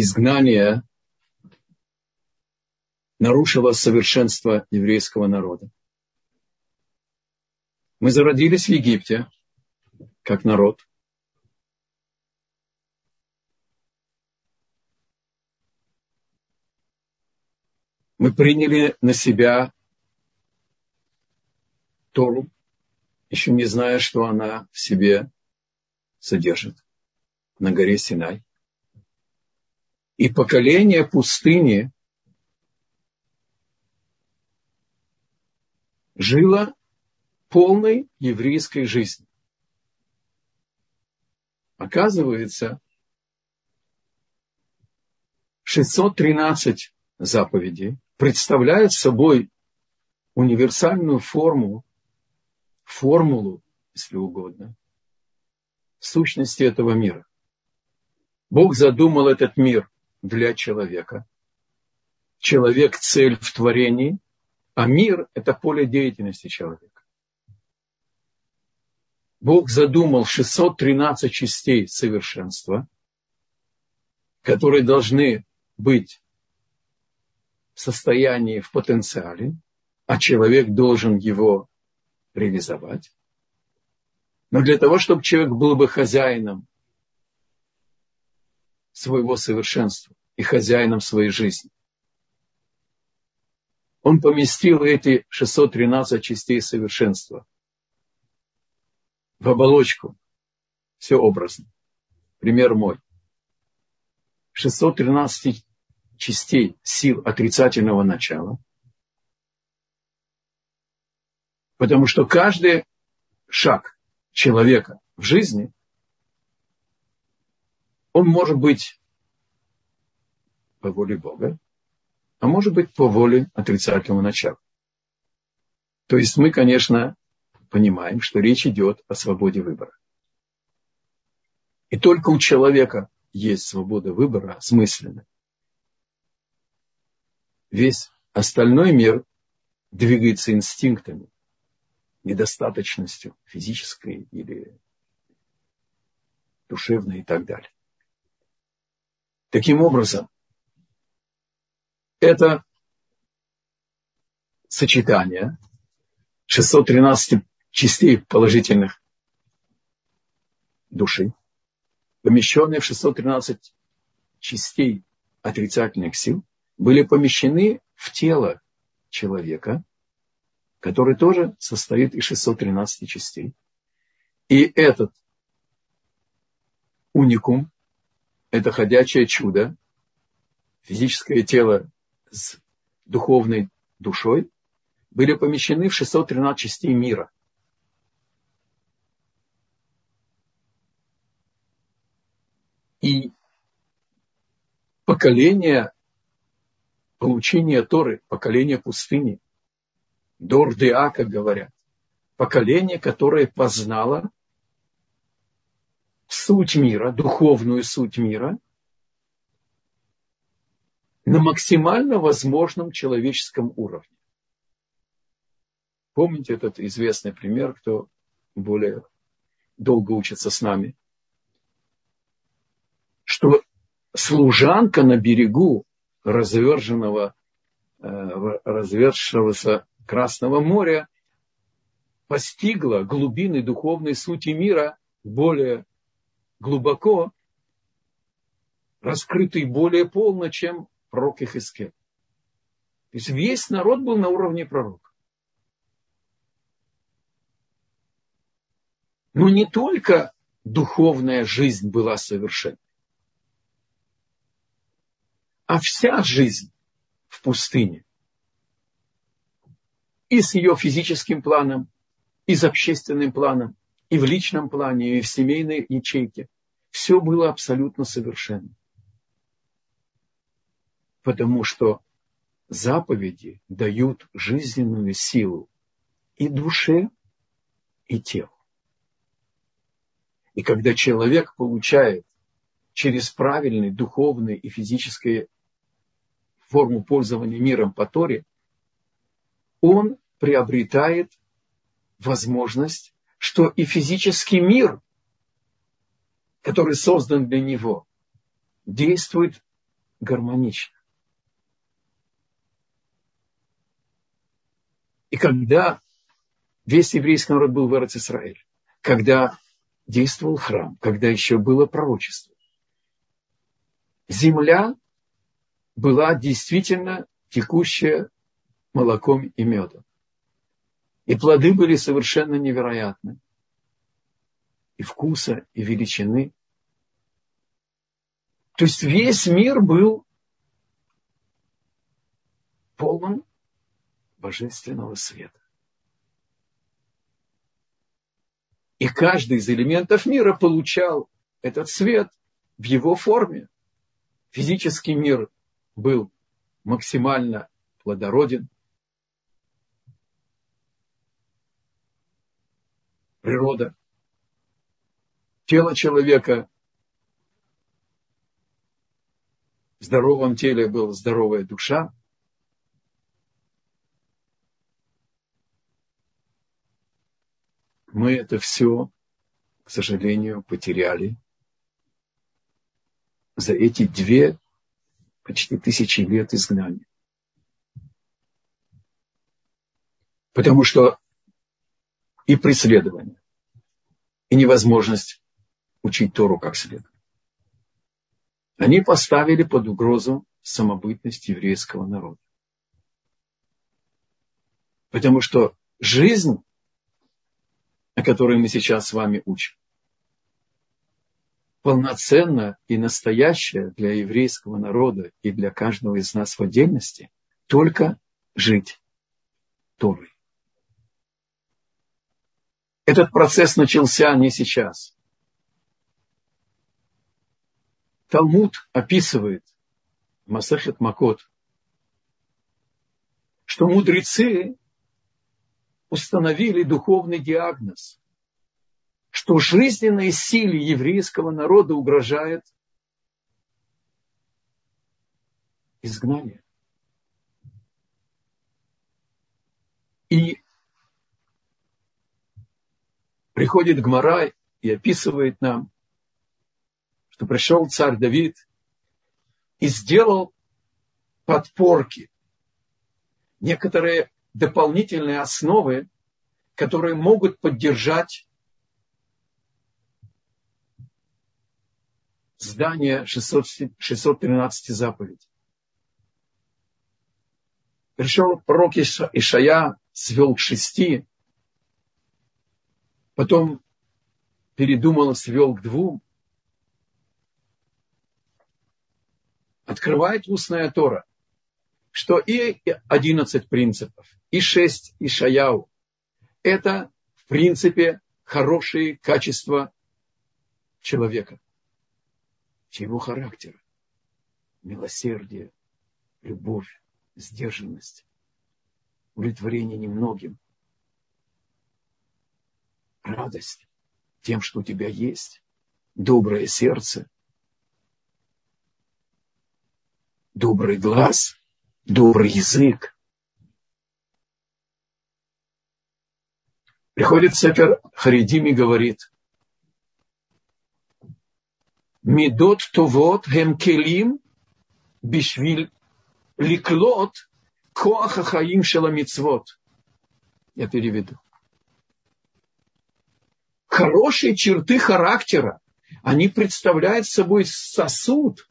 изгнание нарушило совершенство еврейского народа. Мы зародились в Египте, как народ. Мы приняли на себя Тору, еще не зная, что она в себе содержит на горе Синай. И поколение пустыни жило полной еврейской жизнью. Оказывается, 613 заповедей представляют собой универсальную форму, формулу, если угодно, сущности этого мира. Бог задумал этот мир для человека. Человек – цель в творении, а мир – это поле деятельности человека. Бог задумал 613 частей совершенства, которые должны быть в состоянии, в потенциале, а человек должен его реализовать. Но для того, чтобы человек был бы хозяином своего совершенства и хозяином своей жизни, он поместил эти 613 частей совершенства в оболочку. Все образно. Пример мой. 613 частей сил отрицательного начала. Потому что каждый шаг человека в жизни, он может быть по воле Бога, а может быть по воле отрицательного начала. То есть мы, конечно, понимаем, что речь идет о свободе выбора. И только у человека есть свобода выбора осмысленная. Весь остальной мир двигается инстинктами, недостаточностью физической или душевной и так далее. Таким образом, это сочетание 613 частей положительных души, помещенные в 613 частей отрицательных сил, были помещены в тело человека, который тоже состоит из 613 частей. И этот уникум, это ходячее чудо, физическое тело с духовной душой, были помещены в 613 частей мира – И поколение получения Торы, поколение пустыни, Дор Деа, как говорят, поколение, которое познало суть мира, духовную суть мира на максимально возможном человеческом уровне. Помните этот известный пример, кто более долго учится с нами? что служанка на берегу разверженного, э, развершегося Красного моря постигла глубины духовной сути мира более глубоко, раскрытый более полно, чем пророк Ихискель. То есть весь народ был на уровне пророка. Но не только духовная жизнь была совершенна а вся жизнь в пустыне. И с ее физическим планом, и с общественным планом, и в личном плане, и в семейной ячейке. Все было абсолютно совершенно. Потому что заповеди дают жизненную силу и душе, и телу. И когда человек получает через правильные духовные и физические форму пользования миром по Торе, он приобретает возможность, что и физический мир, который создан для него, действует гармонично. И когда весь еврейский народ был в Израиль, когда действовал храм, когда еще было пророчество, земля была действительно текущая молоком и медом. И плоды были совершенно невероятны. И вкуса, и величины. То есть весь мир был полон божественного света. И каждый из элементов мира получал этот свет в его форме. Физический мир был максимально плодороден. Природа. Тело человека в здоровом теле была здоровая душа. Мы это все, к сожалению, потеряли за эти две почти тысячи лет изгнания. Потому что и преследование, и невозможность учить Тору как следует. Они поставили под угрозу самобытность еврейского народа. Потому что жизнь, о которой мы сейчас с вами учим, полноценна и настоящая для еврейского народа и для каждого из нас в отдельности только жить Торой. Этот процесс начался не сейчас. Талмуд описывает Масахет Макот, что мудрецы установили духовный диагноз что жизненной силе еврейского народа угрожает изгнание. И приходит Гмара и описывает нам, что пришел царь Давид и сделал подпорки, некоторые дополнительные основы, которые могут поддержать здание 600, 613 заповедей. Пришел пророк Ишая, свел к шести, потом передумал, свел к двум. Открывает устная Тора, что и 11 принципов, и 6 Ишаяу – это, в принципе, хорошие качества человека – чьего характера. Милосердие, любовь, сдержанность, удовлетворение немногим, радость тем, что у тебя есть, доброе сердце, добрый глаз, добрый язык. Приходит Сефер Харидим и говорит, Медот товот гем келим бишвиль ликлот коаха хаим шеламицвот. Я переведу. Хорошие черты характера, они представляют собой сосуд,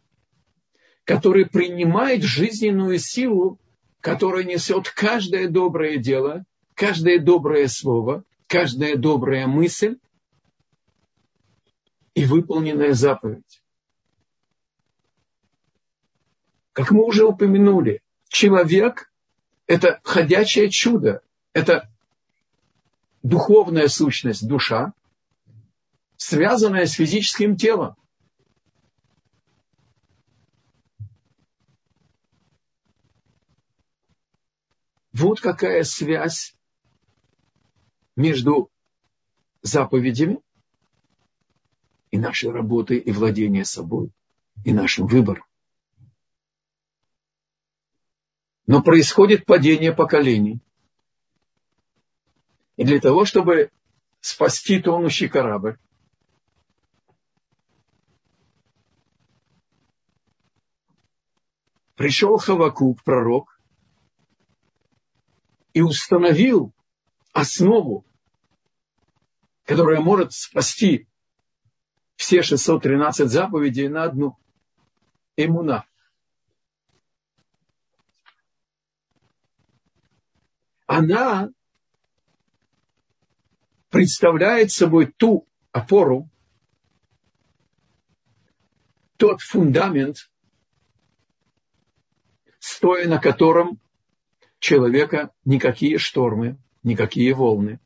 который принимает жизненную силу, которая несет каждое доброе дело, каждое доброе слово, каждая добрая мысль, и выполненная заповедь. Как мы уже упомянули, человек – это ходячее чудо, это духовная сущность, душа, связанная с физическим телом. Вот какая связь между заповедями и нашей работы, и владения собой, и нашим выбором. Но происходит падение поколений. И для того, чтобы спасти тонущий корабль, пришел Хавакук, пророк, и установил основу, которая может спасти все 613 заповедей на одну. Имуна. Она представляет собой ту опору, тот фундамент, стоя на котором человека никакие штормы, никакие волны,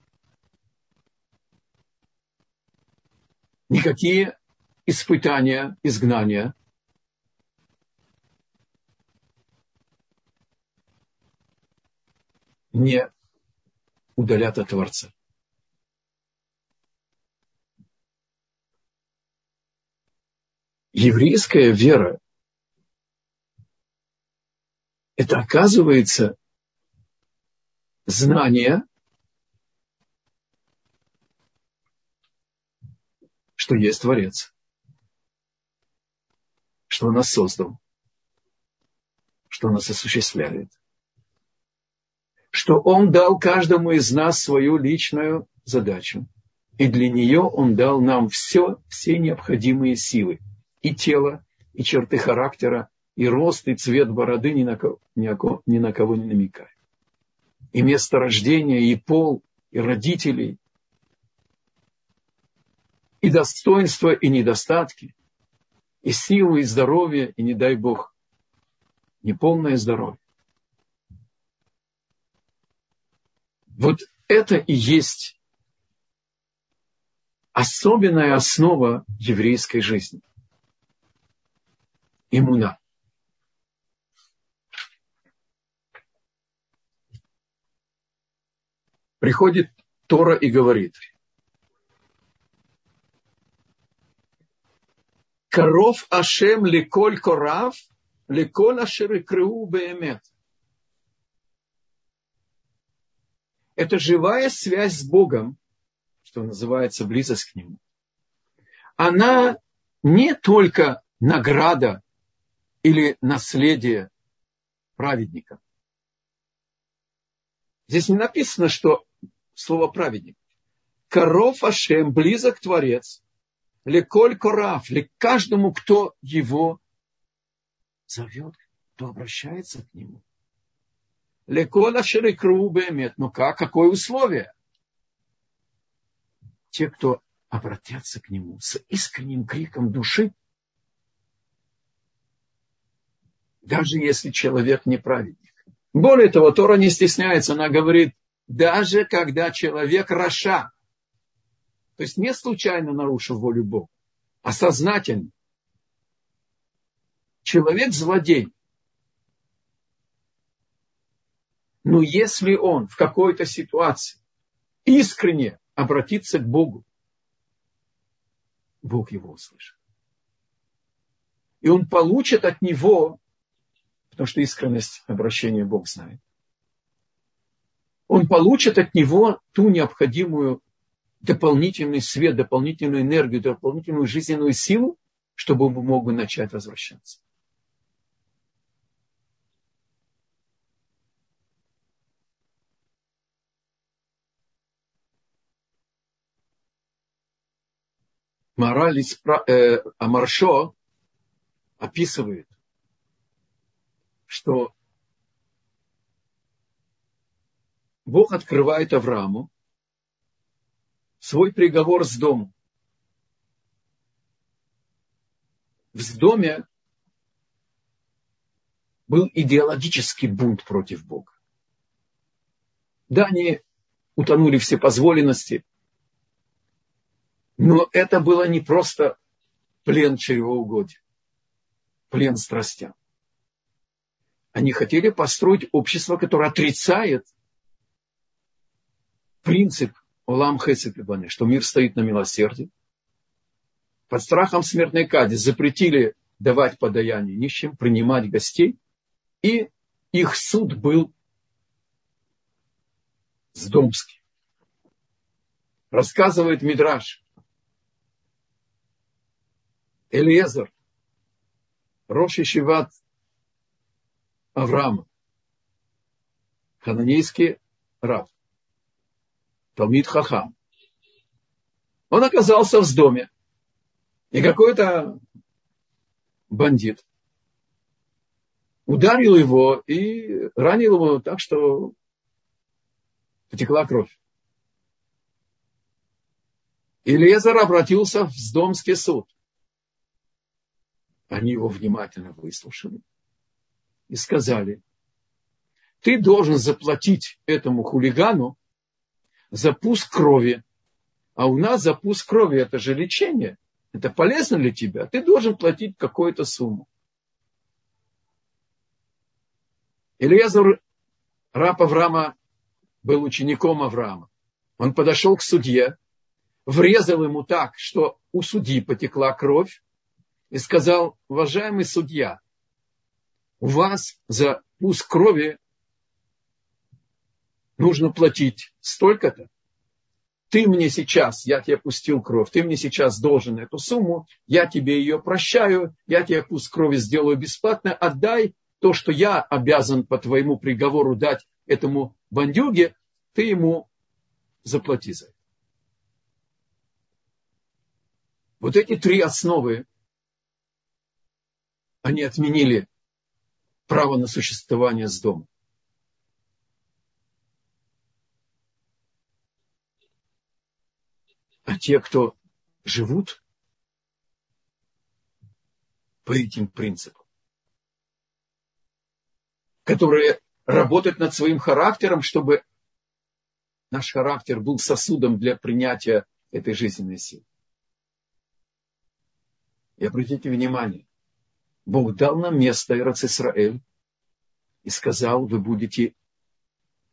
никакие испытания, изгнания не удалят от Творца. Еврейская вера – это, оказывается, знание, что есть Творец, что Он нас создал, что Он нас осуществляет, что Он дал каждому из нас свою личную задачу, и для нее Он дал нам все, все необходимые силы, и тело, и черты характера, и рост, и цвет бороды ни на кого, ни на кого не намекает и место рождения, и пол, и родителей, и достоинства, и недостатки, и силы, и здоровье, и, не дай Бог, неполное здоровье. Вот это и есть особенная основа еврейской жизни. Имуна. Приходит Тора и говорит, Коров Ашем леколь корав, леколь ашер икрыу беемет. Это живая связь с Богом, что называется близость к Нему. Она не только награда или наследие праведника. Здесь не написано, что слово праведник. Коров Ашем, близок Творец, леколь корав, ли каждому, кто его зовет, кто обращается к нему. Леколь Ашер и Бемет. Ну как, какое условие? Те, кто обратятся к нему с искренним криком души, даже если человек неправедник. Более того, Тора не стесняется, она говорит, даже когда человек раша, то есть не случайно нарушил волю Бога, а сознательно. Человек злодей. Но если он в какой-то ситуации искренне обратится к Богу, Бог его услышит. И он получит от него, потому что искренность обращения Бог знает, он получит от него ту необходимую дополнительный свет, дополнительную энергию, дополнительную жизненную силу, чтобы он мог бы начать возвращаться. Мораль э, Амаршо описывает, что Бог открывает Аврааму свой приговор с домом. В доме был идеологический бунт против Бога. Да, они утонули все позволенности, но это было не просто плен чревоугодия, плен страстям. Они хотели построить общество, которое отрицает принцип Улам Хесед что мир стоит на милосердии. Под страхом смертной казни запретили давать подаяние нищим, принимать гостей. И их суд был сдомский. Рассказывает Мидраш. Элиезер, Роши Шиват Авраама, хананейский раб, Талмит Хахам, он оказался в доме. И какой-то бандит ударил его и ранил его так, что потекла кровь. И Лезар обратился в Сдомский суд. Они его внимательно выслушали и сказали, ты должен заплатить этому хулигану за пуск крови. А у нас за пуск крови это же лечение. Это полезно для тебя. Ты должен платить какую-то сумму. Ильязар, раб Авраама, был учеником Авраама. Он подошел к судье, врезал ему так, что у судьи потекла кровь, и сказал, уважаемый судья, у вас за пуск крови нужно платить столько-то. Ты мне сейчас, я тебе пустил кровь, ты мне сейчас должен эту сумму, я тебе ее прощаю, я тебе пуск крови сделаю бесплатно, отдай то, что я обязан по твоему приговору дать этому бандюге, ты ему заплати за это. Вот эти три основы, они отменили право на существование с домом. А те, кто живут по этим принципам, которые работают над своим характером, чтобы наш характер был сосудом для принятия этой жизненной силы. И обратите внимание, Бог дал нам место Ироц Исраэль и сказал, вы будете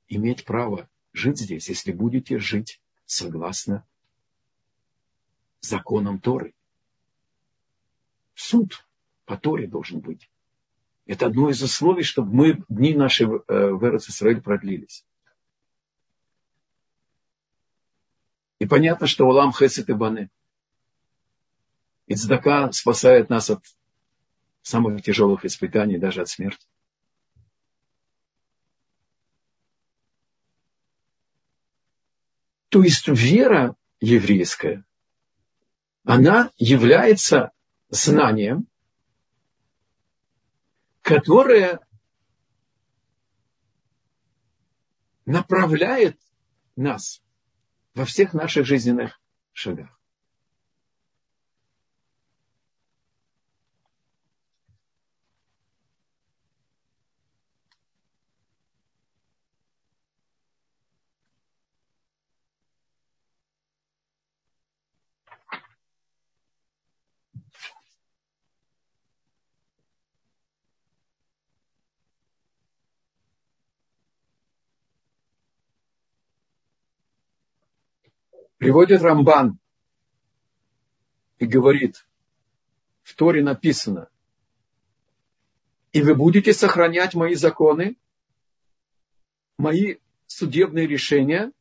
иметь право жить здесь, если будете жить согласно законам Торы. Суд по Торе должен быть. Это одно из условий, чтобы мы дни наши в э, Ироц Исраэль продлились. И понятно, что Улам Хесет и Бане – и цдака спасает нас от самых тяжелых испытаний, даже от смерти. То есть вера еврейская, она является знанием, которое направляет нас во всех наших жизненных шагах. Приводит Рамбан и говорит, в Торе написано, и вы будете сохранять мои законы, мои судебные решения,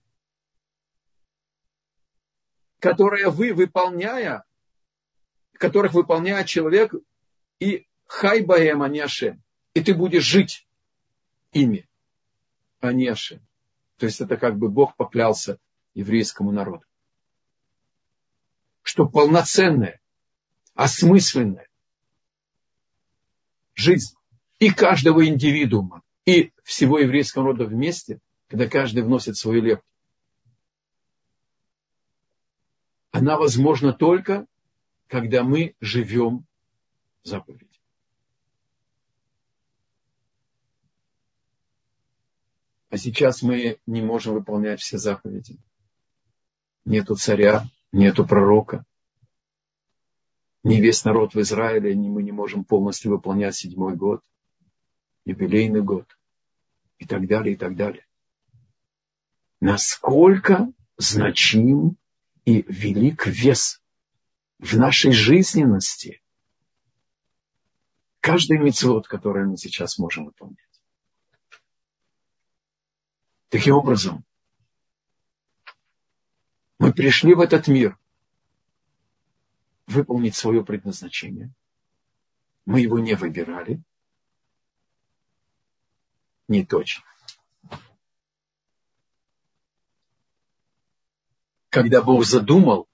которые вы, выполняя, которых выполняет человек, и хайбаем, а не ашем. И ты будешь жить ими, а не ашем. То есть это как бы Бог поклялся еврейскому народу что полноценная, осмысленная жизнь и каждого индивидуума, и всего еврейского рода вместе, когда каждый вносит свою лепту, она возможна только, когда мы живем заповедь. А сейчас мы не можем выполнять все заповеди. Нету царя, нету пророка. Не весь народ в Израиле, мы не можем полностью выполнять седьмой год, юбилейный год и так далее, и так далее. Насколько значим и велик вес в нашей жизненности каждый мецвод, который мы сейчас можем выполнять. Таким образом, мы пришли в этот мир выполнить свое предназначение. Мы его не выбирали. не точно. Когда Бог задумал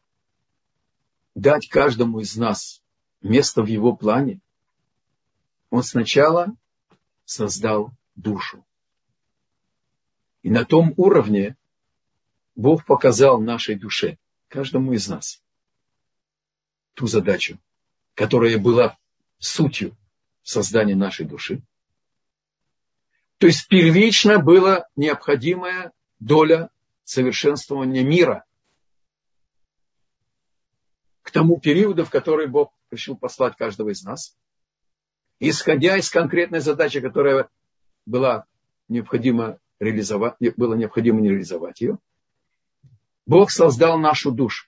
дать каждому из нас место в его плане, он сначала создал душу. И на том уровне Бог показал нашей душе, каждому из нас, ту задачу, которая была сутью создания нашей души. То есть первично была необходимая доля совершенствования мира к тому периоду, в который Бог решил послать каждого из нас, исходя из конкретной задачи, которая была необходимо реализовать, было необходимо не реализовать ее, Бог создал нашу душу,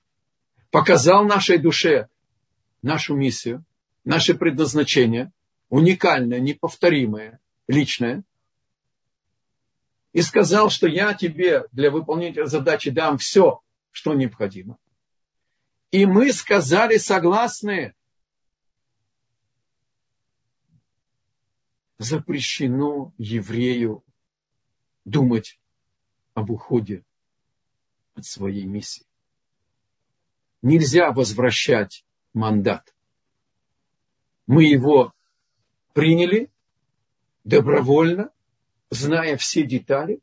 показал нашей душе нашу миссию, наше предназначение, уникальное, неповторимое, личное, и сказал, что я тебе для выполнения задачи дам все, что необходимо. И мы сказали согласны. Запрещено еврею думать об уходе от своей миссии. Нельзя возвращать мандат. Мы его приняли добровольно, зная все детали,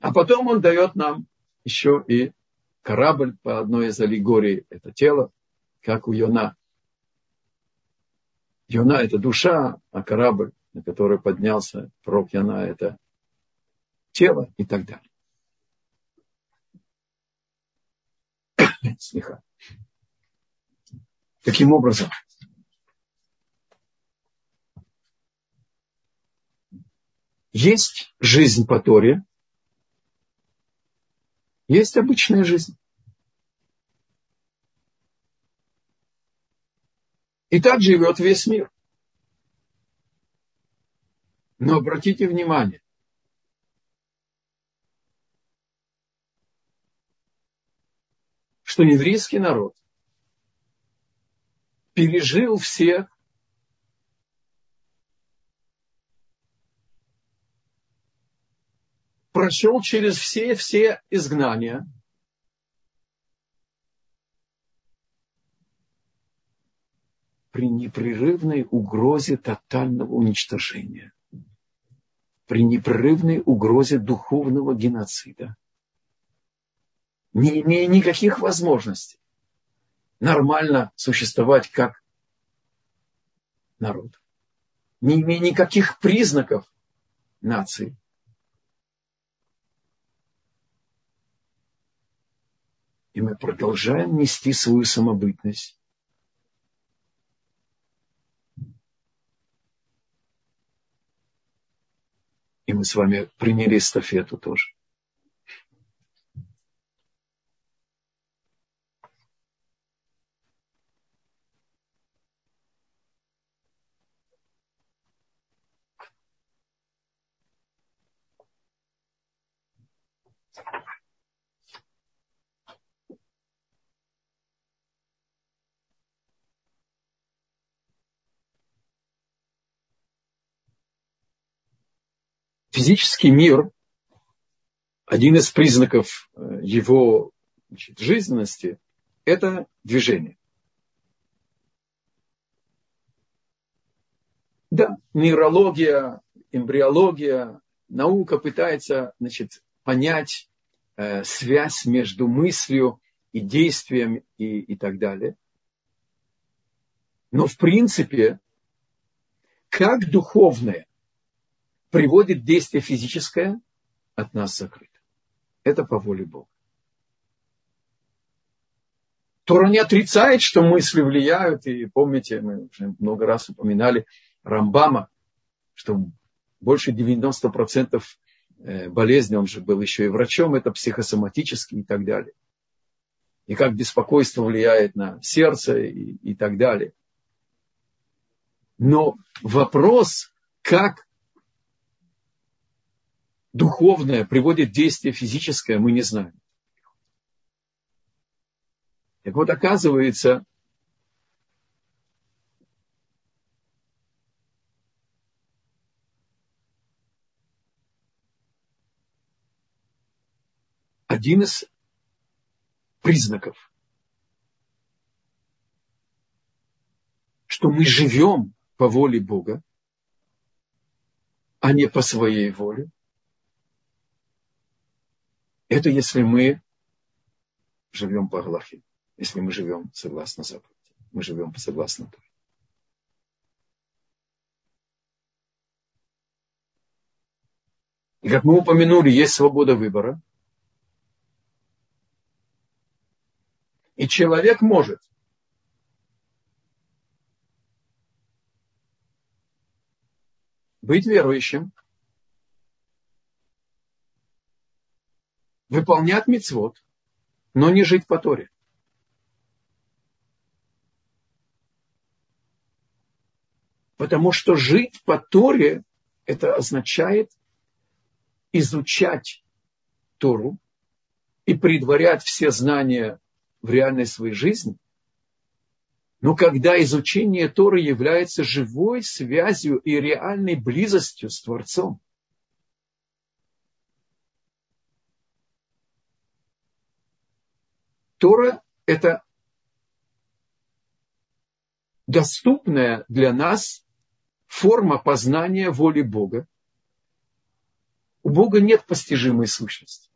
а потом он дает нам еще и корабль по одной из аллегорий, это тело, как у Йона. Йона – это душа, а корабль, на который поднялся пророк Йона – это тело и так далее. Слегка. Таким образом, есть жизнь по Торе, есть обычная жизнь. И так живет весь мир. Но обратите внимание, что еврейский народ пережил всех прошел через все-все изгнания. При непрерывной угрозе тотального уничтожения. При непрерывной угрозе духовного геноцида. Не имея никаких возможностей нормально существовать как народ. Не имея никаких признаков нации. И мы продолжаем нести свою самобытность. И мы с вами приняли эстафету тоже. Физический мир, один из признаков э, его значит, жизненности, это движение. Да, нейрология, эмбриология, наука пытается значит, понять э, связь между мыслью и действием и, и так далее. Но в принципе, как духовное приводит действие физическое, от нас закрыто. Это по воле Бога. Тора не отрицает, что мысли влияют. И помните, мы уже много раз упоминали Рамбама, что больше 90% э, болезней, он же был еще и врачом, это психосоматические и так далее. И как беспокойство влияет на сердце и, и так далее. Но вопрос, как духовное приводит действие физическое, мы не знаем. Так вот, оказывается, один из признаков, что мы живем по воле Бога, а не по своей воле – это если мы живем по Галахе, если мы живем согласно заповеди. Мы живем согласно Торе. И как мы упомянули, есть свобода выбора. И человек может быть верующим, выполнять мецвод, но не жить по Торе. Потому что жить по Торе, это означает изучать Тору и предварять все знания в реальной своей жизни. Но когда изучение Торы является живой связью и реальной близостью с Творцом, Тора – это доступная для нас форма познания воли Бога, у Бога нет постижимой сущности.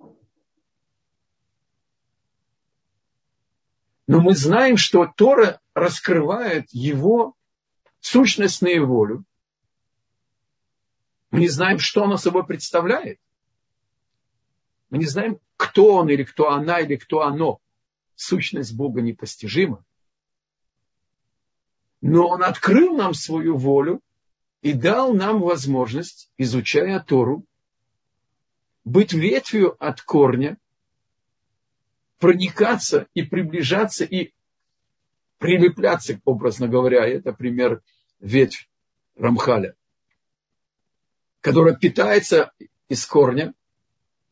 Но мы знаем, что Тора раскрывает его сущностную волю. Мы не знаем, что она собой представляет. Мы не знаем, кто он или кто она или кто оно. Сущность Бога непостижима. Но он открыл нам свою волю и дал нам возможность, изучая Тору, быть ветвью от корня, проникаться и приближаться и прилепляться, образно говоря, это пример ветвь Рамхаля, которая питается из корня,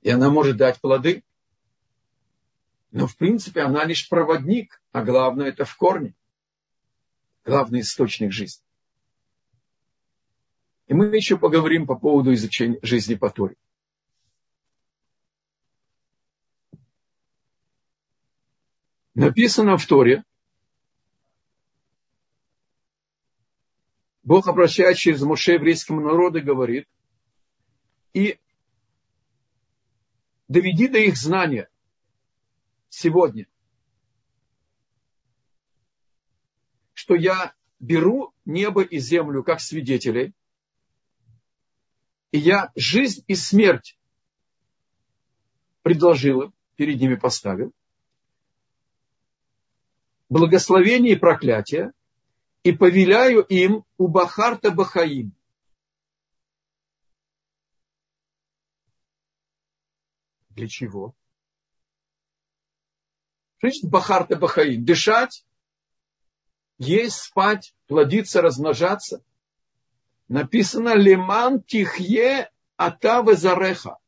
и она может дать плоды. Но, в принципе, она лишь проводник, а главное это в корне. Главный источник жизни. И мы еще поговорим по поводу изучения жизни по Торе. Написано в Торе, Бог, обращаясь через Моше еврейскому народу, говорит, и доведи до их знания сегодня, что я беру небо и землю как свидетелей, и я жизнь и смерть предложил им, перед ними поставил, благословение и проклятие, и повеляю им у Бахарта Бахаим. Для чего? Что Бахарта Бахаим? Дышать, есть, спать, плодиться, размножаться. Написано Леман Тихе Атава Зареха.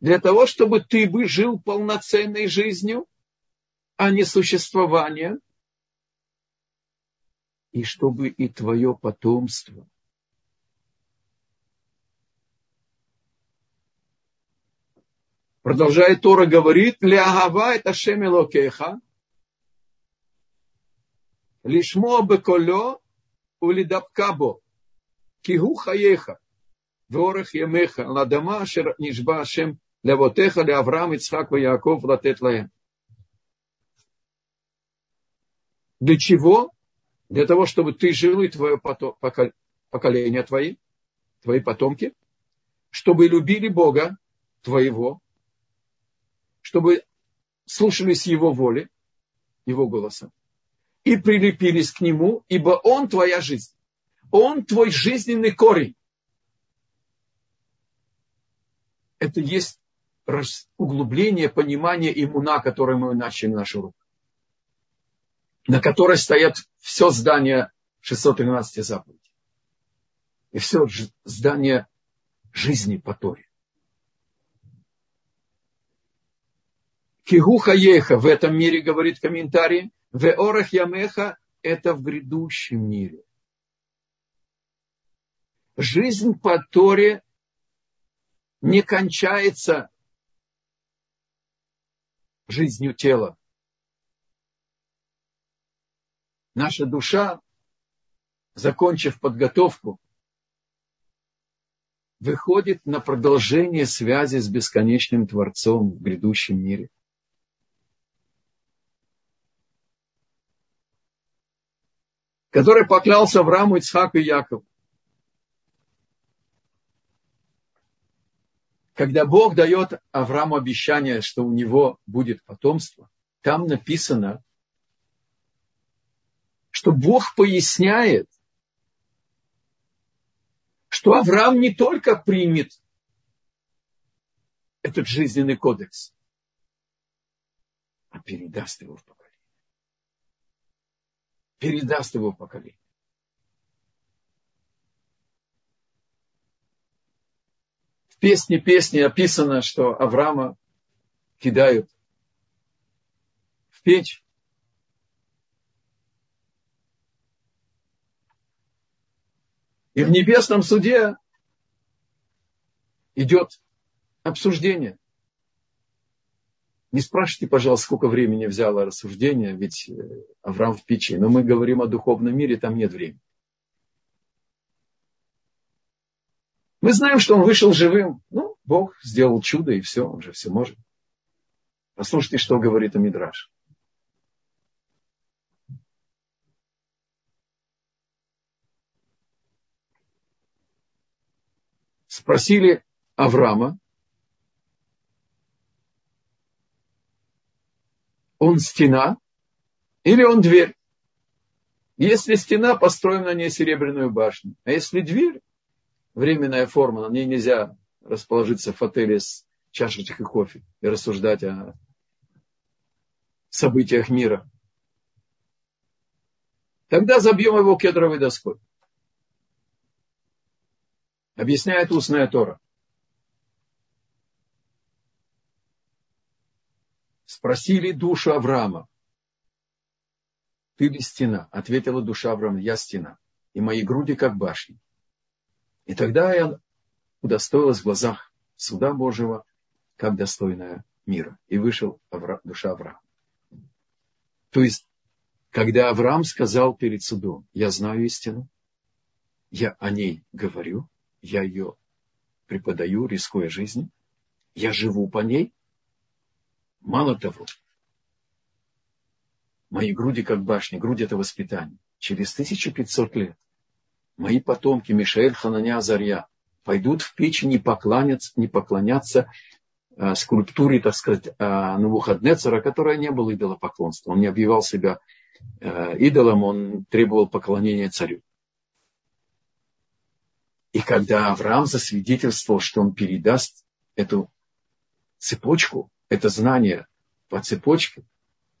Для того, чтобы ты бы жил полноценной жизнью, а не существование, и чтобы и твое потомство Продолжает Тора, говорит, «Ляхава это шемело шемилокеха, лишмо беколо улидапкабо, кигу хаеха, дворах емеха, ладама шер нишба шем лявотеха, ляврам, Ицхак, Яков, латет лаем». Для чего? Для того, чтобы ты жил и твое поколение твои, твои потомки, чтобы любили Бога твоего, чтобы слушались Его воли, Его голоса, и прилепились к Нему, ибо Он твоя жизнь. Он твой жизненный корень. Это есть углубление понимания иммуна, которое мы начали нашу руку на которой стоят все здание 613 заповедей. И все здание жизни по Торе. Кигуха еха в этом мире, говорит комментарий, в орах ямеха это в грядущем мире. Жизнь по Торе не кончается жизнью тела. Наша душа, закончив подготовку, выходит на продолжение связи с бесконечным Творцом в грядущем мире. Который поклялся Аврааму, Ицхаку и Якову. Когда Бог дает Аврааму обещание, что у него будет потомство, там написано, что Бог поясняет, что Авраам не только примет этот жизненный кодекс, а передаст его в. Передаст его в поколение. В песне песни описано, что Авраама кидают в печь, И в небесном суде идет обсуждение. Не спрашивайте, пожалуйста, сколько времени взяло рассуждение, ведь э, Авраам в печи. Но мы говорим о духовном мире, там нет времени. Мы знаем, что он вышел живым. Ну, Бог сделал чудо, и все, он же все может. Послушайте, что говорит Амидраш. спросили Авраама, он стена или он дверь? Если стена, построена на ней серебряную башню. А если дверь, временная форма, на ней нельзя расположиться в отеле с чашечкой кофе и рассуждать о событиях мира. Тогда забьем его кедровой доской. Объясняет устная Тора. Спросили душу Авраама. Ты ли стена? Ответила душа Авраама. Я стена. И мои груди как башни. И тогда я удостоилась в глазах суда Божьего, как достойная мира. И вышел Авра... душа Авраама. То есть, когда Авраам сказал перед судом, я знаю истину, я о ней говорю, я ее преподаю, рискуя жизнью, я живу по ней. Мало того, мои груди как башни, грудь это воспитание. Через 1500 лет мои потомки Мишаэль, Хананя, Азарья пойдут в печь не поклонятся, не поклонятся а, скульптуре, так сказать, а, Навуходнецера, которая не было идолопоклонства. Он не объявлял себя а, идолом, он требовал поклонения царю. И когда Авраам засвидетельствовал, что он передаст эту цепочку, это знание по цепочке,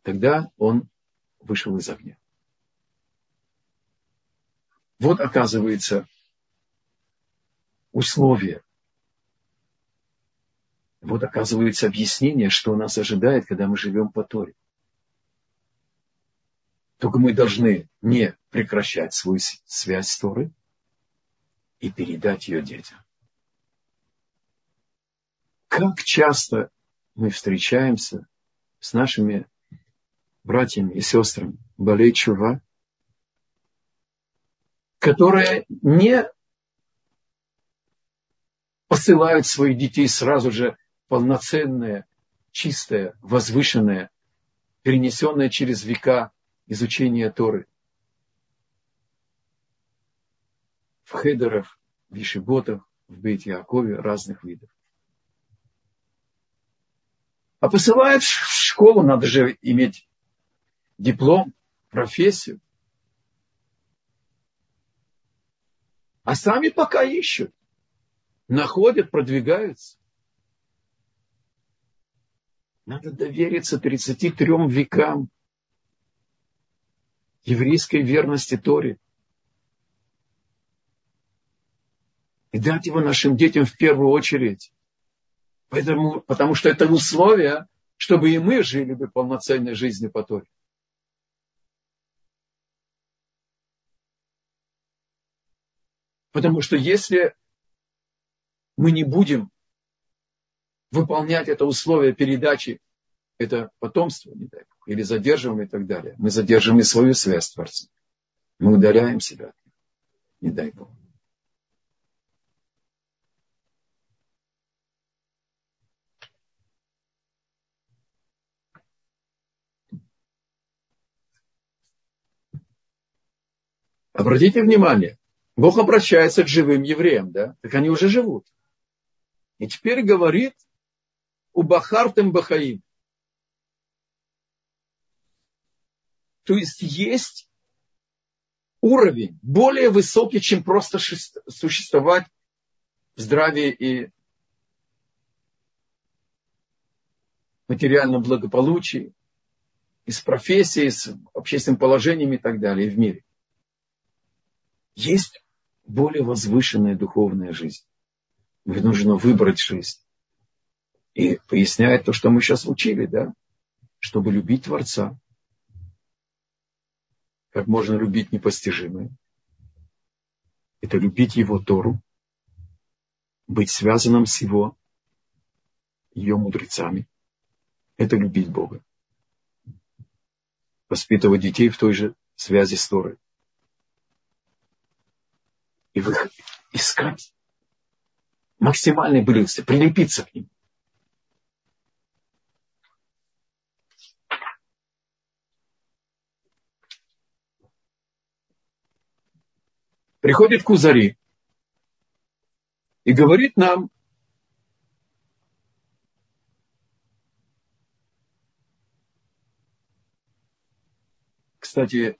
тогда он вышел из огня. Вот оказывается условие. Вот оказывается объяснение, что нас ожидает, когда мы живем по Торе. Только мы должны не прекращать свою связь с Торой, и передать ее детям. Как часто мы встречаемся с нашими братьями и сестрами Балей Чува, которые не посылают своих детей сразу же полноценное, чистое, возвышенное, перенесенное через века изучение Торы. в хедерах, в ешеботах, в бейт Якове разных видов. А посылают в школу, надо же иметь диплом, профессию. А сами пока ищут, находят, продвигаются. Надо довериться 33 векам еврейской верности Торе. и дать его нашим детям в первую очередь. Поэтому, потому что это условие, чтобы и мы жили бы полноценной жизнью по Торе. Потому что если мы не будем выполнять это условие передачи это потомство, не дай Бог, или задерживаем и так далее. Мы задерживаем и свою связь с Творцом. Мы удаляем себя, не дай Бог. Обратите внимание, Бог обращается к живым евреям, да? Так они уже живут. И теперь говорит у Бахартем Бахаим. То есть есть уровень более высокий, чем просто существовать в здравии и материальном благополучии, и с профессией, с общественным положением и так далее в мире. Есть более возвышенная духовная жизнь. Нужно выбрать жизнь. И поясняет то, что мы сейчас учили, да? Чтобы любить Творца. Как можно любить непостижимое? Это любить Его Тору, быть связанным с Его, ее мудрецами. Это любить Бога. Воспитывать детей в той же связи с Торой и искать максимальной близости, прилепиться к ним. Приходит Кузари и говорит нам, кстати,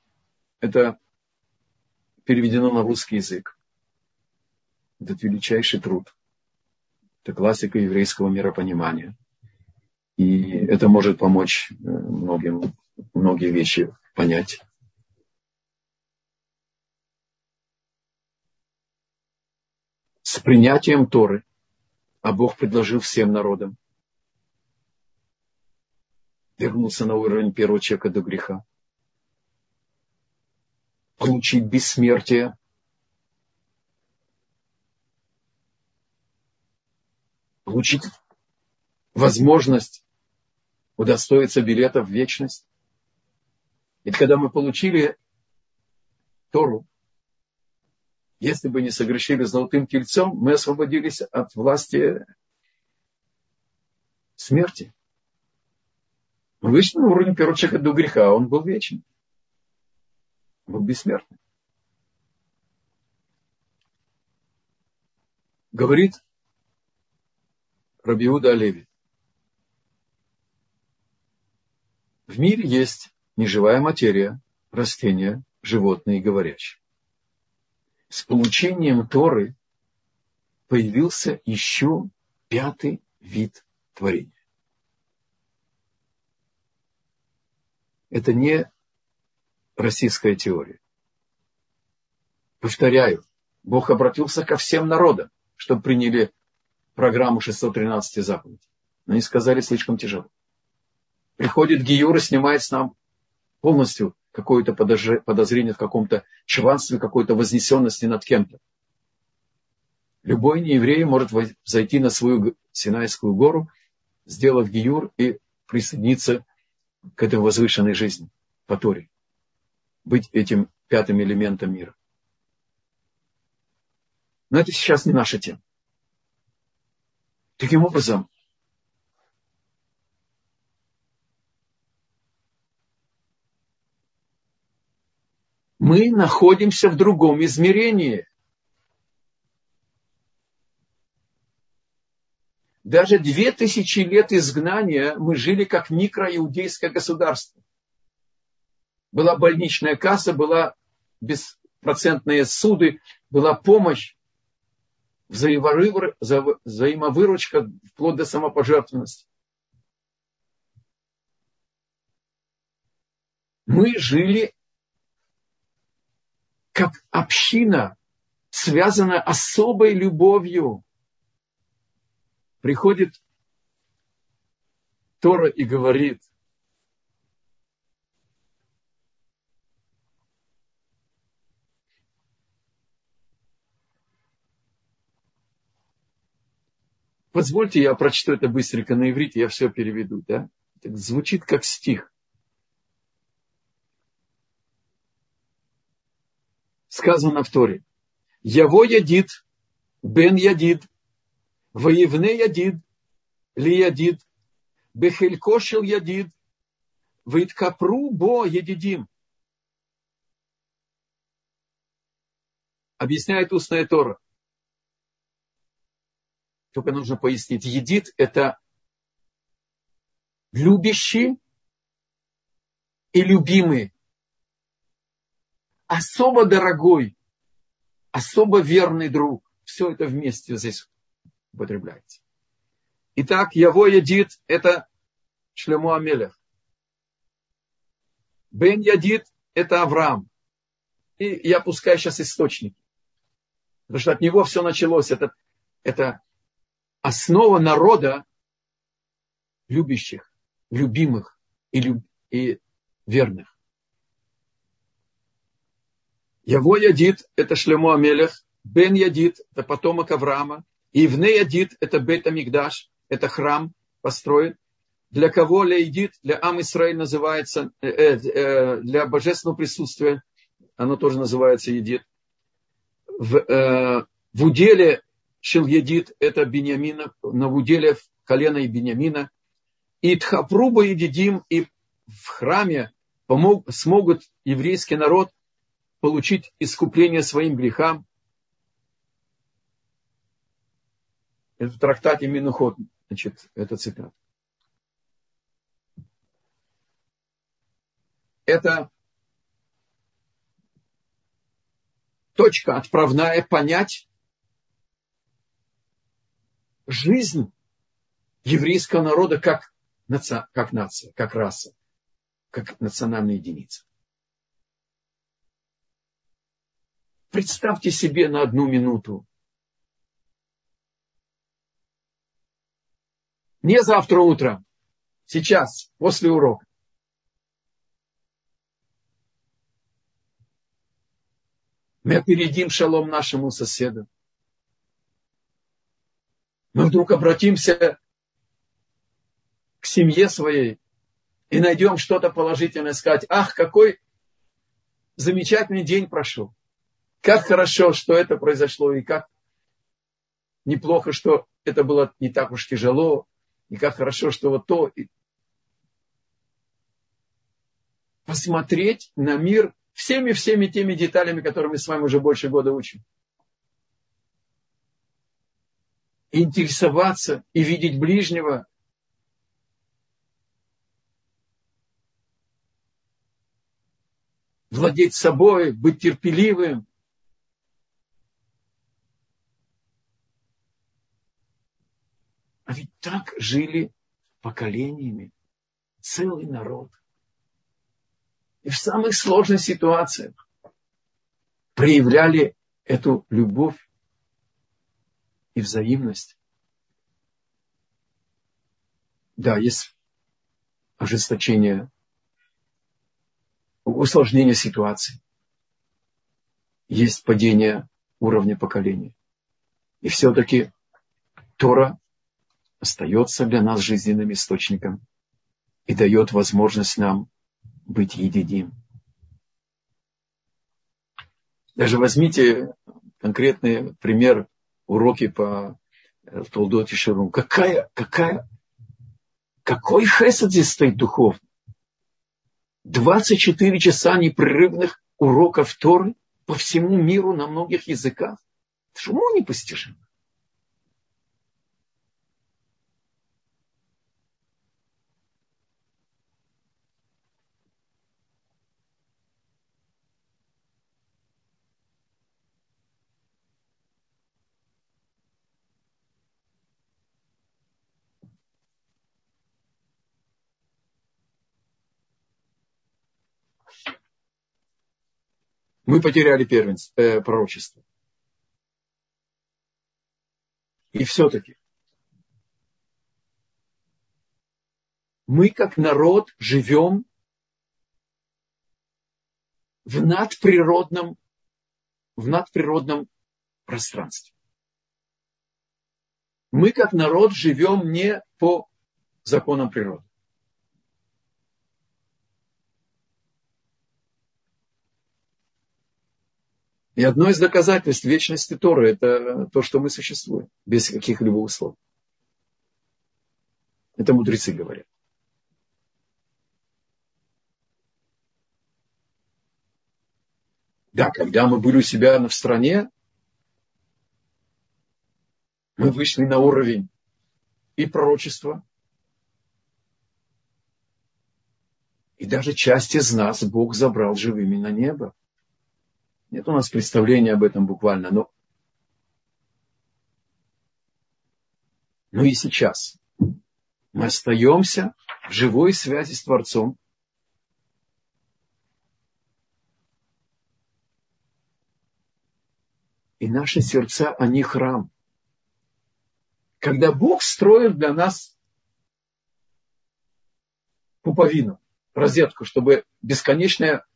это переведено на русский язык этот величайший труд. Это классика еврейского миропонимания. И это может помочь э, многим, многие вещи понять. С принятием Торы, а Бог предложил всем народам, вернуться на уровень первого человека до греха, получить бессмертие получить возможность удостоиться билета в вечность. Ведь когда мы получили Тору, если бы не согрешили золотым тельцом, мы освободились от власти смерти. Мы вышли на уровень первого человека до греха, а он был вечен. Был бессмертный. Говорит Рабиуда Олеви. В мире есть неживая материя, растения, животные и говорящие. С получением Торы появился еще пятый вид творения. Это не российская теория. Повторяю, Бог обратился ко всем народам, чтобы приняли программу 613 заповедей. Но они сказали, слишком тяжело. Приходит Гиюр и снимает с нам полностью какое-то подозрение в каком-то чванстве, какой-то вознесенности над кем-то. Любой нееврей может зайти на свою Синайскую гору, сделав гиюр и присоединиться к этой возвышенной жизни по Торе. Быть этим пятым элементом мира. Но это сейчас не наша тема. Таким образом, мы находимся в другом измерении. Даже две тысячи лет изгнания мы жили как микроиудейское государство. Была больничная касса, была беспроцентные суды, была помощь взаимовыручка вплоть до самопожертвенности. Мы жили как община, связанная особой любовью. Приходит Тора и говорит – Позвольте, я прочту это быстренько на иврите, я все переведу, да? Так звучит как стих. Сказано в Торе. Яво ядит, бен ядид, воевне ядид, ли ядид, бехелькошел ядид, виткапру бо едидим. Объясняет устная Тора. Только нужно пояснить. Едит – это любящий и любимый. Особо дорогой, особо верный друг. Все это вместе здесь употребляется. Итак, Яво Ядит – это Шлему Амелех. Бен Ядит – это Авраам. И я пускаю сейчас источники. Потому что от него все началось. Это, это основа народа любящих, любимых и, люб, и верных. Яво Ядит – это Шлему Амелех, Бен Ядит – это потомок Авраама, Ивне Ядит – это Бет Амигдаш, это храм построен. Для кого Леидит, для Ам Исраиль называется, э, э, э, для божественного присутствия, оно тоже называется Едит. В, э, в уделе Шильедит – это Бениамина, на уделе колена и Бениамина. И Тхапруба и Дидим, и в храме помог, смогут еврейский народ получить искупление своим грехам. Это в трактате Минухот, значит, это цитат. Это точка отправная понять, жизнь еврейского народа как, нация, как нация, как раса, как национальная единица. Представьте себе на одну минуту. Не завтра утром, сейчас, после урока. Мы опередим шалом нашему соседу вдруг обратимся к семье своей и найдем что-то положительное, сказать, ах, какой замечательный день прошел. Как хорошо, что это произошло, и как неплохо, что это было не так уж тяжело, и как хорошо, что вот то. Посмотреть на мир всеми-всеми теми деталями, которые мы с вами уже больше года учим. Интересоваться и видеть ближнего. Владеть собой, быть терпеливым. А ведь так жили поколениями целый народ. И в самых сложных ситуациях проявляли эту любовь и взаимность. Да, есть ожесточение, усложнение ситуации. Есть падение уровня поколения. И все-таки Тора остается для нас жизненным источником и дает возможность нам быть единим. Даже возьмите конкретный пример уроки по э, Толдоте Шарум. Какая, какая, какой хесед здесь стоит духовный? 24 часа непрерывных уроков Торы по всему миру на многих языках. Это уму непостижимо. Мы потеряли первенство, э, пророчество. И все-таки мы как народ живем в надприродном, в надприродном пространстве. Мы как народ живем не по законам природы. И одно из доказательств вечности Торы – это то, что мы существуем, без каких-либо условий. Это мудрецы говорят. Да, когда мы были у себя в стране, мы вышли на уровень и пророчества, и даже часть из нас Бог забрал живыми на небо. Нет у нас представления об этом буквально, но, но и сейчас мы остаемся в живой связи с Творцом. И наши сердца, они храм. Когда Бог строит для нас пуповину, розетку, чтобы бесконечное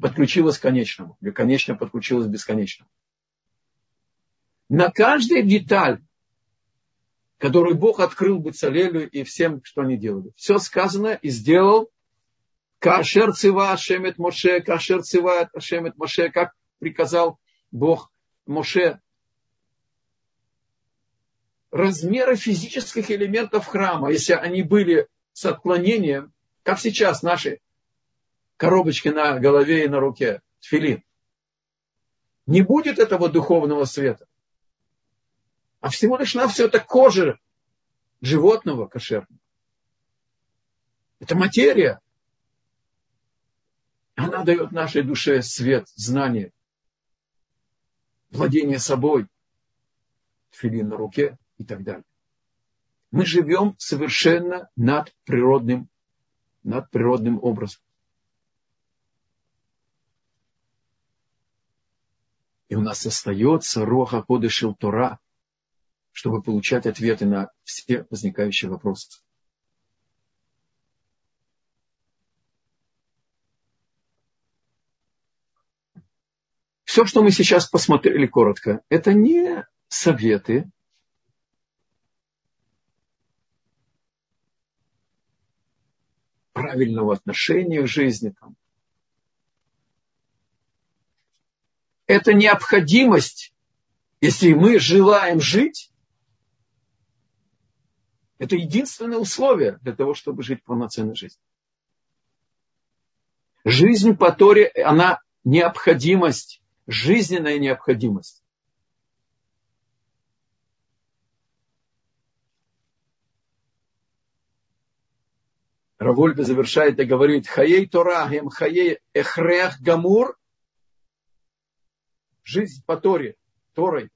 подключилось к конечному, или конечное подключилось к бесконечному. На каждую деталь, которую Бог открыл бы Бецалелю и всем, что они делали. Все сказано и сделал. Кашер цива Ашемет Моше, кашер цива Ашемет Моше, как приказал Бог Моше. Размеры физических элементов храма, если они были с отклонением, как сейчас наши коробочки на голове и на руке, филин. Не будет этого духовного света. А всего лишь на все это кожа животного кошерного. Это материя. Она дает нашей душе свет, знание, владение собой, филин на руке и так далее. Мы живем совершенно над природным, над природным образом. И у нас остается Роха Кодышил Тора, чтобы получать ответы на все возникающие вопросы. Все, что мы сейчас посмотрели коротко, это не советы, правильного отношения к жизни, там, это необходимость, если мы желаем жить, это единственное условие для того, чтобы жить полноценной жизнью. Жизнь по Торе, она необходимость, жизненная необходимость. Равольда завершает и говорит, Хаей Тора, Хем Хаей Эхрех Гамур, жизнь по Торе, Торой,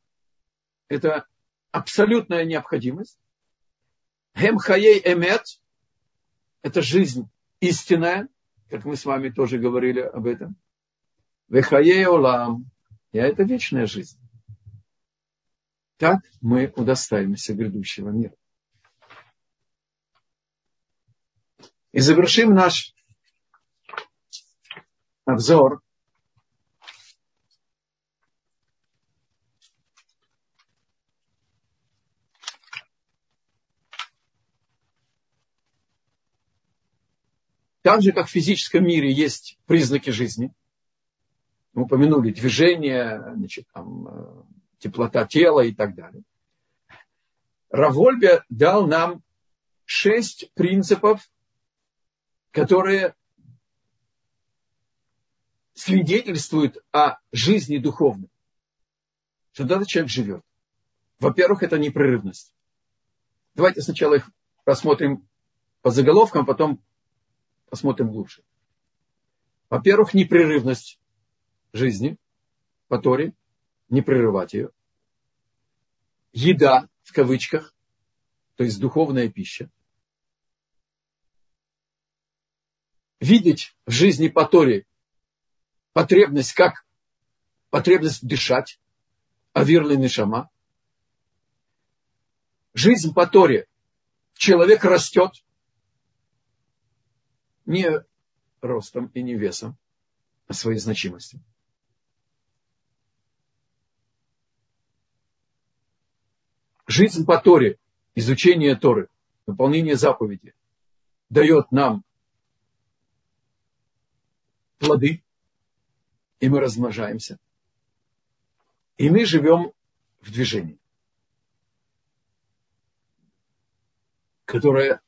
это абсолютная необходимость. Хем хаей эмет, это жизнь истинная, как мы с вами тоже говорили об этом. Вехаей олам, это вечная жизнь. Так мы удостаиваемся грядущего мира. И завершим наш обзор Так же, как в физическом мире есть признаки жизни, мы упомянули движение, значит, там, э, теплота тела и так далее. Равольбе дал нам шесть принципов, которые свидетельствуют о жизни духовной. Что этот человек живет. Во-первых, это непрерывность. Давайте сначала их посмотрим по заголовкам, потом посмотрим глубже. Во-первых, непрерывность жизни по Торе, не прерывать ее. Еда, в кавычках, то есть духовная пища. Видеть в жизни по Торе потребность, как потребность дышать, авирлый нишама. Жизнь по Торе. Человек растет, не ростом и не весом, а своей значимостью. Жизнь по Торе, изучение Торы, выполнение заповеди дает нам плоды, и мы размножаемся. И мы живем в движении, которое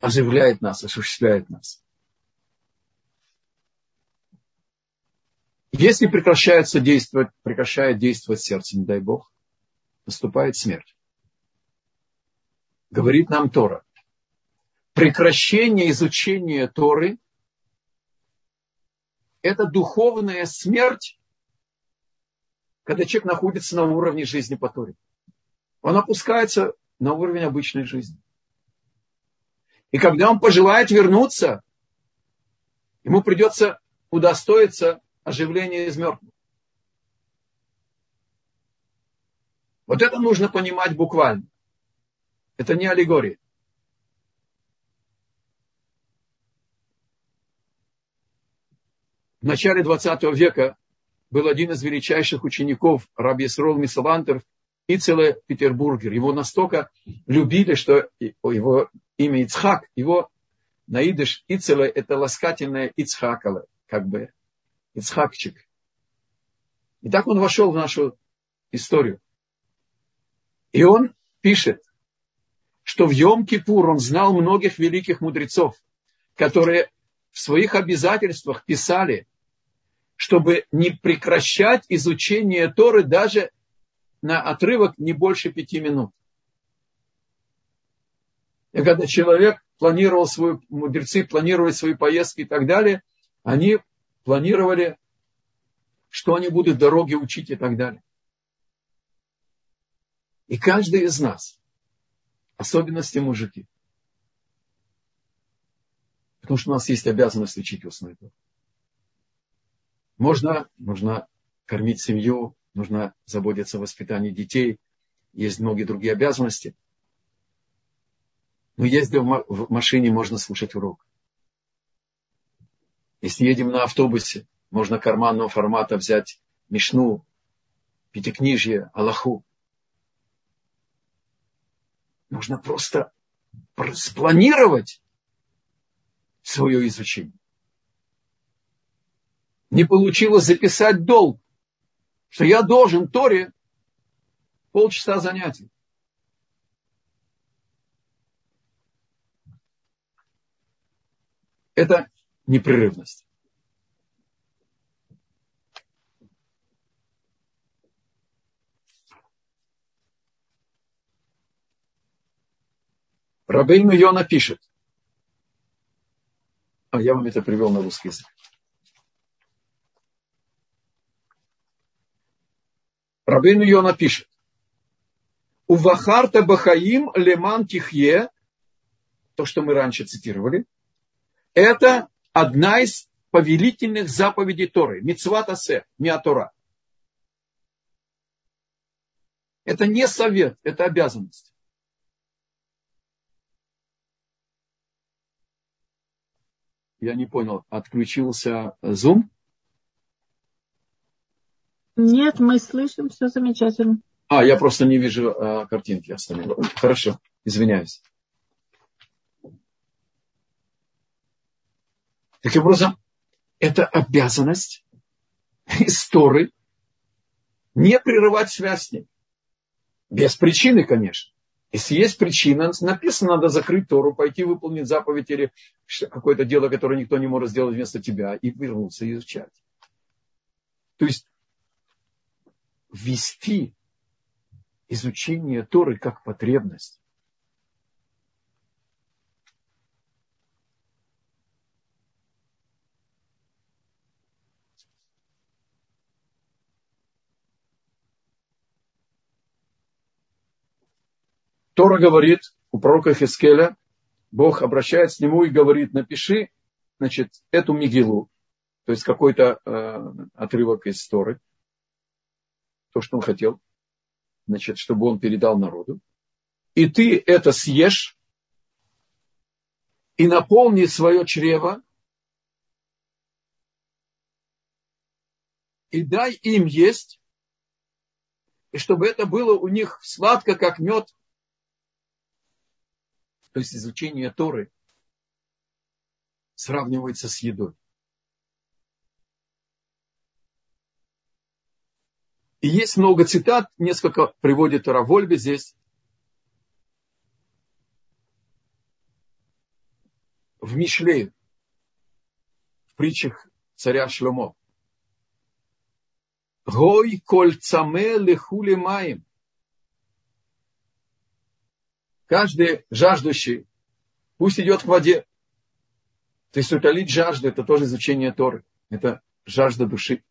оживляет нас, осуществляет нас. Если прекращается действовать, прекращает действовать сердце, не дай Бог, наступает смерть. Говорит нам Тора. Прекращение изучения Торы – это духовная смерть, когда человек находится на уровне жизни по Торе. Он опускается на уровень обычной жизни. И когда он пожелает вернуться, ему придется удостоиться оживление из мертвых. Вот это нужно понимать буквально. Это не аллегория. В начале 20 века был один из величайших учеников Раби Исрол Мисалантер Ицеле Петербургер. Его настолько любили, что его имя Ицхак, его наидыш Ицеле это ласкательное Ицхакала, как бы Ицхакчик. И так он вошел в нашу историю. И он пишет, что в Йом-Кипур он знал многих великих мудрецов, которые в своих обязательствах писали, чтобы не прекращать изучение Торы даже на отрывок не больше пяти минут. И когда человек планировал свою, мудрецы планировали свои поездки и так далее, они планировали, что они будут дороги учить и так далее. И каждый из нас, особенности мужики, потому что у нас есть обязанность учить устную Тору. Можно, нужно кормить семью, нужно заботиться о воспитании детей, есть многие другие обязанности. Но ездя в машине, можно слушать урок. Если едем на автобусе, можно карманного формата взять Мишну, Пятикнижье, Аллаху. Нужно просто спланировать свое изучение. Не получилось записать долг, что я должен Торе полчаса занятий. Это непрерывность. Рабейну Йона пишет. А я вам это привел на русский язык. Рабейну Йона пишет. У Вахарта Бахаим Леман Тихье, то, что мы раньше цитировали, это одна из повелительных заповедей Торы. Мицват асе, миатора. Это не совет, это обязанность. Я не понял, отключился Zoom? Нет, мы слышим, все замечательно. А, я просто не вижу а, картинки остальные. Хорошо, извиняюсь. Таким образом, это обязанность истории не прерывать связь с ней. Без причины, конечно. Если есть причина, написано, надо закрыть Тору, пойти выполнить заповедь или какое-то дело, которое никто не может сделать вместо тебя, и вернуться изучать. То есть ввести изучение Торы как потребность. Тора говорит у пророка Хискеля, Бог обращается к нему и говорит, напиши, значит, эту Мигилу, то есть какой-то э, отрывок из Торы, то, что он хотел, значит, чтобы он передал народу. И ты это съешь и наполни свое чрево и дай им есть, и чтобы это было у них сладко, как мед то есть изучение Торы, сравнивается с едой. И есть много цитат, несколько приводит Равольбе здесь. В Мишле, в притчах царя Шломо. Гой кольцаме лехули маем. Каждый жаждущий пусть идет к воде. То есть утолить жажду – это тоже изучение Торы. Это жажда души.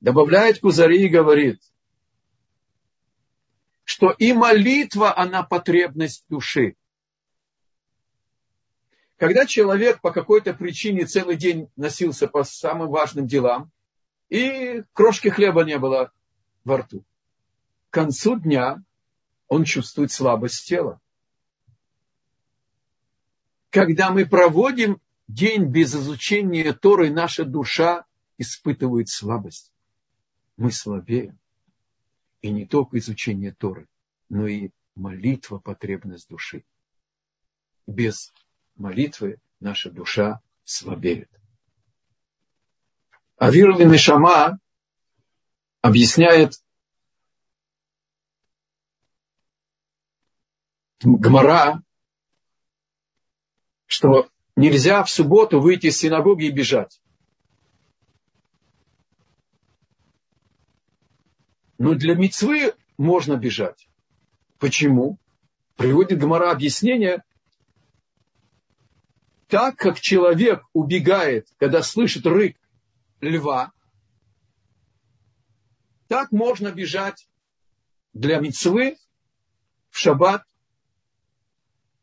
Добавляет Кузари и говорит, что и молитва, она потребность души. Когда человек по какой-то причине целый день носился по самым важным делам, и крошки хлеба не было во рту, к концу дня он чувствует слабость тела. Когда мы проводим день без изучения Торы, наша душа испытывает слабость. Мы слабеем. И не только изучение Торы, но и молитва потребность души. Без молитвы наша душа слабеет. Авир Мишама объясняет Гмара, что нельзя в субботу выйти из синагоги и бежать. Но для мецвы можно бежать. Почему? Приводит Гмара объяснение, так как человек убегает, когда слышит рык льва, так можно бежать для мецвы в шаббат,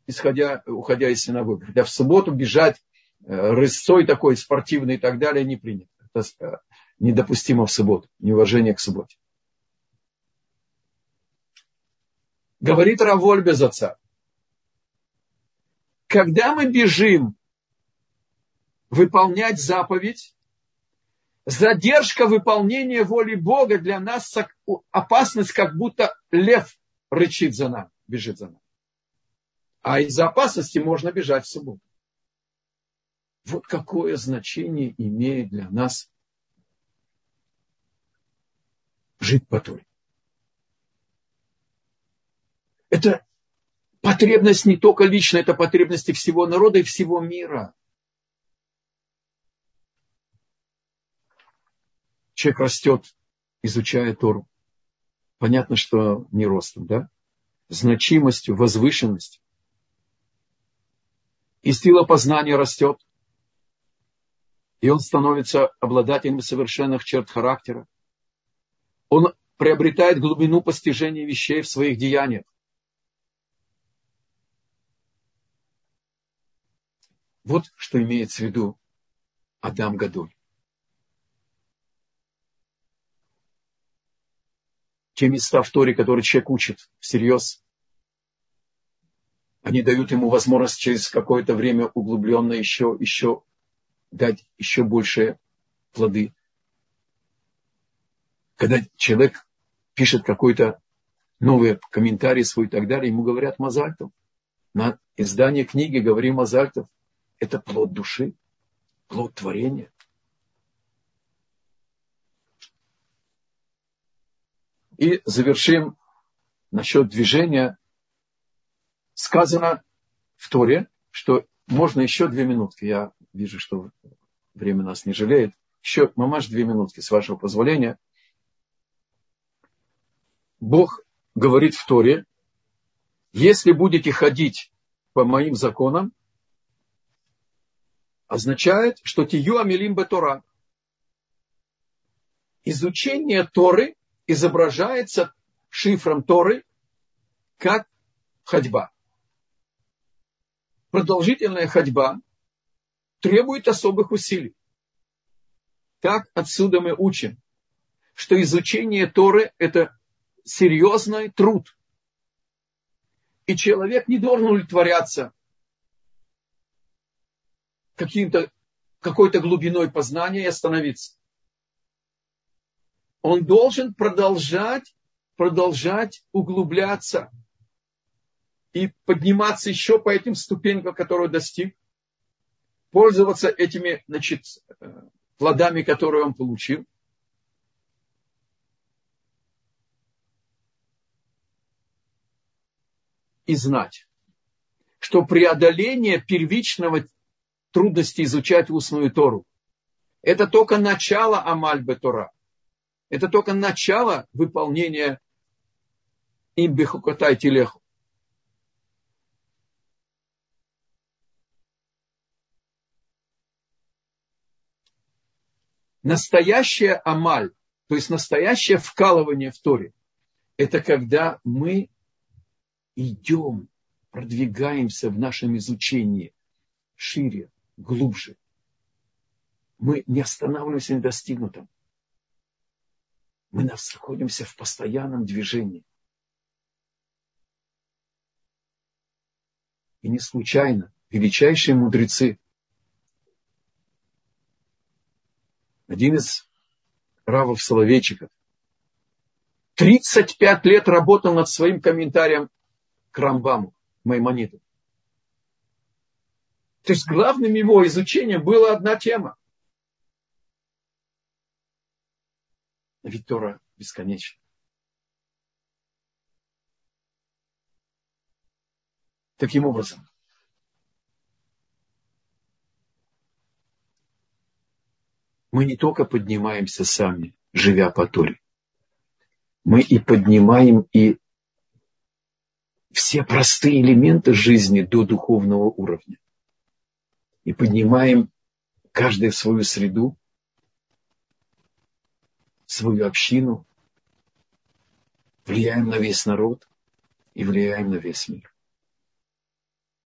исходя, уходя из синагоги. Когда в субботу бежать э, рысцой такой спортивный и так далее не принято. Это э, недопустимо в субботу, неуважение к субботе. Говорит Раволь без отца когда мы бежим выполнять заповедь, задержка выполнения воли Бога для нас опасность, как будто лев рычит за нами, бежит за нами. А из-за опасности можно бежать в субботу. Вот какое значение имеет для нас жить по Торе. Это потребность не только личная, это потребности всего народа и всего мира. Человек растет, изучая Тору. Понятно, что не ростом, да? Значимостью, возвышенностью. И сила познания растет. И он становится обладателем совершенных черт характера. Он приобретает глубину постижения вещей в своих деяниях. Вот что имеется в виду Адам Гадоль. Те места в Торе, которые человек учит всерьез, они дают ему возможность через какое-то время углубленно еще, еще дать еще большие плоды. Когда человек пишет какой-то новый комментарий свой и так далее, ему говорят Мазальтов. На издание книги говори Мазальтов это плод души, плод творения. И завершим насчет движения. Сказано в Торе, что можно еще две минутки. Я вижу, что время нас не жалеет. Еще, мамаш, две минутки, с вашего позволения. Бог говорит в Торе, если будете ходить по моим законам, означает, что тию амилим Тора. Изучение Торы изображается шифром Торы как ходьба. Продолжительная ходьба требует особых усилий. Так отсюда мы учим, что изучение Торы – это серьезный труд. И человек не должен удовлетворяться каким-то, какой-то глубиной познания и остановиться. Он должен продолжать, продолжать углубляться и подниматься еще по этим ступенькам, которые достиг, пользоваться этими значит, плодами, которые он получил. И знать, что преодоление первичного трудности изучать устную Тору – это только начало Амальбе Тора. Это только начало выполнения им бехукотай телеху. Настоящая амаль, то есть настоящее вкалывание в Торе, это когда мы идем, продвигаемся в нашем изучении шире, глубже. Мы не останавливаемся на достигнутом. Мы находимся в постоянном движении. И не случайно величайшие мудрецы один из равов Соловейчиков, 35 лет работал над своим комментарием к Рамбаму, Маймониту. То есть главным его изучением была одна тема. Ведь Тора бесконечна. Таким образом, мы не только поднимаемся сами, живя по Торе, мы и поднимаем и все простые элементы жизни до духовного уровня. И поднимаем каждый в свою среду, свою общину, влияем на весь народ и влияем на весь мир.